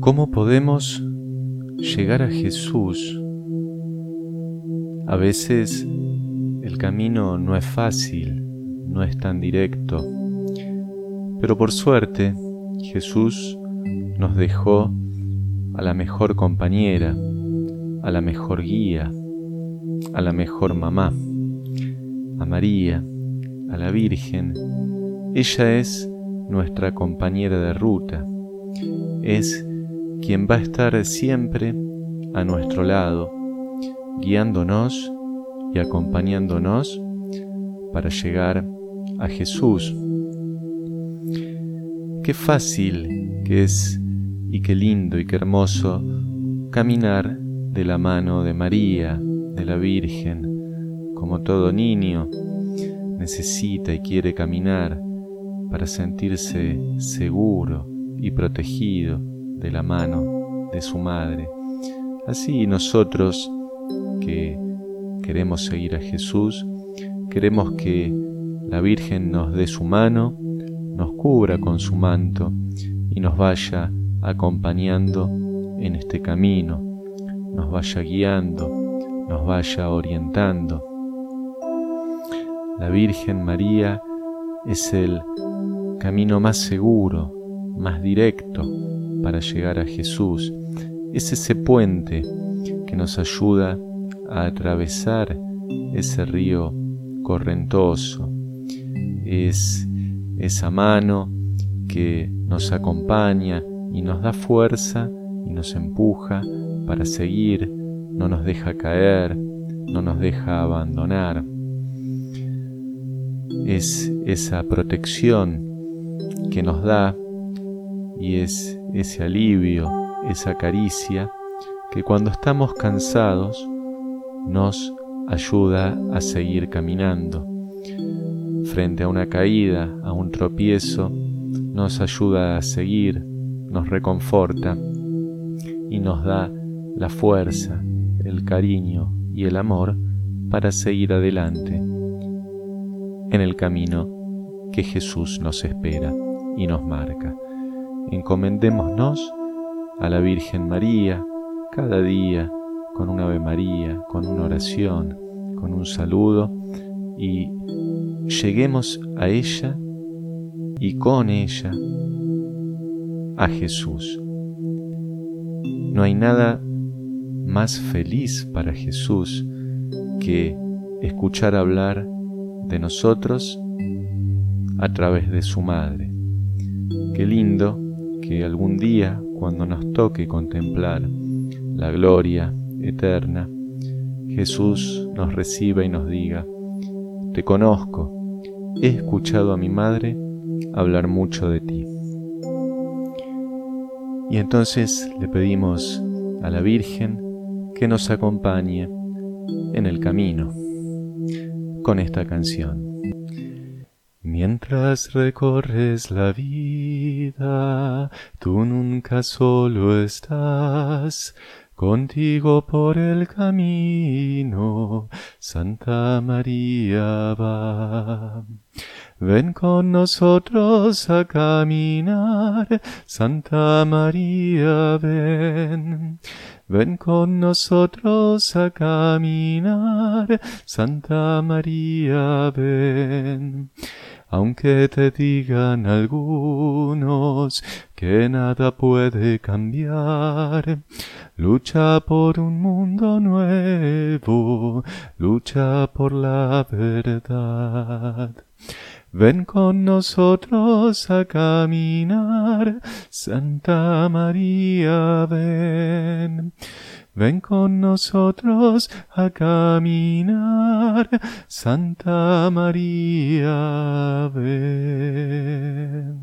¿Cómo podemos llegar a Jesús? A veces el camino no es fácil, no es tan directo, pero por suerte Jesús nos dejó a la mejor compañera, a la mejor guía, a la mejor mamá, a María, a la Virgen. Ella es nuestra compañera de ruta, es quien va a estar siempre a nuestro lado, guiándonos y acompañándonos para llegar a Jesús. Qué fácil que es y qué lindo y qué hermoso caminar de la mano de María, de la Virgen, como todo niño necesita y quiere caminar para sentirse seguro y protegido de la mano de su madre. Así nosotros que queremos seguir a Jesús, queremos que la Virgen nos dé su mano, nos cubra con su manto y nos vaya acompañando en este camino, nos vaya guiando, nos vaya orientando. La Virgen María es el camino más seguro, más directo para llegar a Jesús. Es ese puente que nos ayuda a atravesar ese río correntoso. Es esa mano que nos acompaña y nos da fuerza y nos empuja para seguir, no nos deja caer, no nos deja abandonar. Es esa protección que nos da y es ese alivio, esa caricia que cuando estamos cansados nos ayuda a seguir caminando. Frente a una caída, a un tropiezo, nos ayuda a seguir, nos reconforta y nos da la fuerza, el cariño y el amor para seguir adelante en el camino que Jesús nos espera y nos marca. Encomendémonos a la Virgen María cada día con una Ave María, con una oración, con un saludo y lleguemos a ella y con ella a Jesús. No hay nada más feliz para Jesús que escuchar hablar de nosotros a través de su madre. Qué lindo que algún día, cuando nos toque contemplar la gloria eterna, Jesús nos reciba y nos diga, te conozco, he escuchado a mi madre hablar mucho de ti. Y entonces le pedimos a la Virgen que nos acompañe en el camino con esta canción. Mientras recorres la vida, tú nunca solo estás, contigo por el camino, Santa María va. Ven con nosotros a caminar, Santa María ven. Ven con nosotros a caminar, Santa María ven. Aunque te digan algunos que nada puede cambiar, lucha por un mundo nuevo, lucha por la verdad. Ven con nosotros a caminar, Santa María, ven. Ven con nosotros a caminar, Santa María, ven.